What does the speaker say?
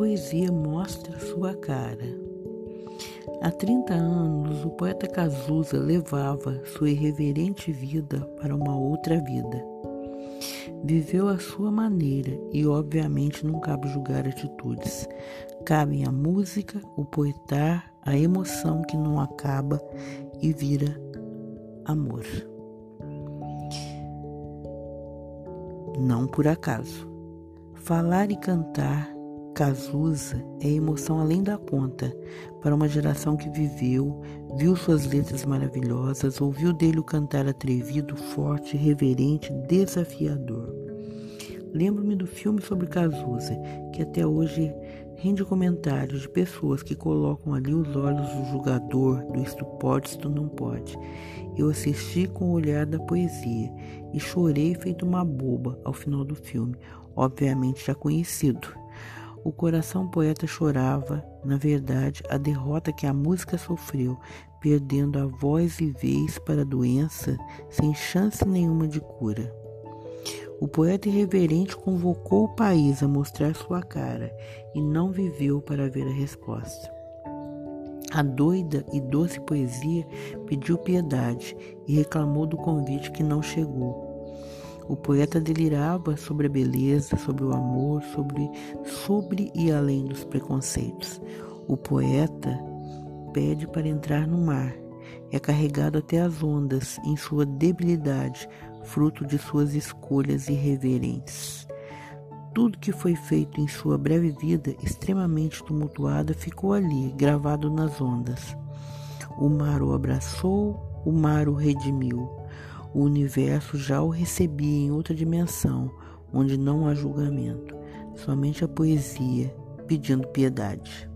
poesia mostra sua cara. Há 30 anos, o poeta Cazuza levava sua irreverente vida para uma outra vida. Viveu à sua maneira e, obviamente, não cabe julgar atitudes. Cabem a música, o poetar, a emoção que não acaba e vira amor. Não por acaso. Falar e cantar Cazuza é emoção além da conta para uma geração que viveu, viu suas letras maravilhosas, ouviu dele o cantar atrevido, forte, reverente, desafiador. Lembro-me do filme sobre Cazuza, que até hoje rende comentários de pessoas que colocam ali os olhos do julgador, do isto pode, isto não pode. Eu assisti com o olhar da poesia e chorei feito uma boba ao final do filme, obviamente já conhecido. O coração poeta chorava, na verdade, a derrota que a música sofreu, perdendo a voz e vez para a doença, sem chance nenhuma de cura. O poeta irreverente convocou o país a mostrar sua cara e não viveu para ver a resposta. A doida e doce poesia pediu piedade e reclamou do convite que não chegou. O poeta delirava sobre a beleza, sobre o amor, sobre, sobre e além dos preconceitos. O poeta pede para entrar no mar. É carregado até as ondas em sua debilidade, fruto de suas escolhas irreverentes. Tudo que foi feito em sua breve vida, extremamente tumultuada, ficou ali, gravado nas ondas. O mar o abraçou, o mar o redimiu. O universo já o recebia em outra dimensão, onde não há julgamento, somente a poesia pedindo piedade.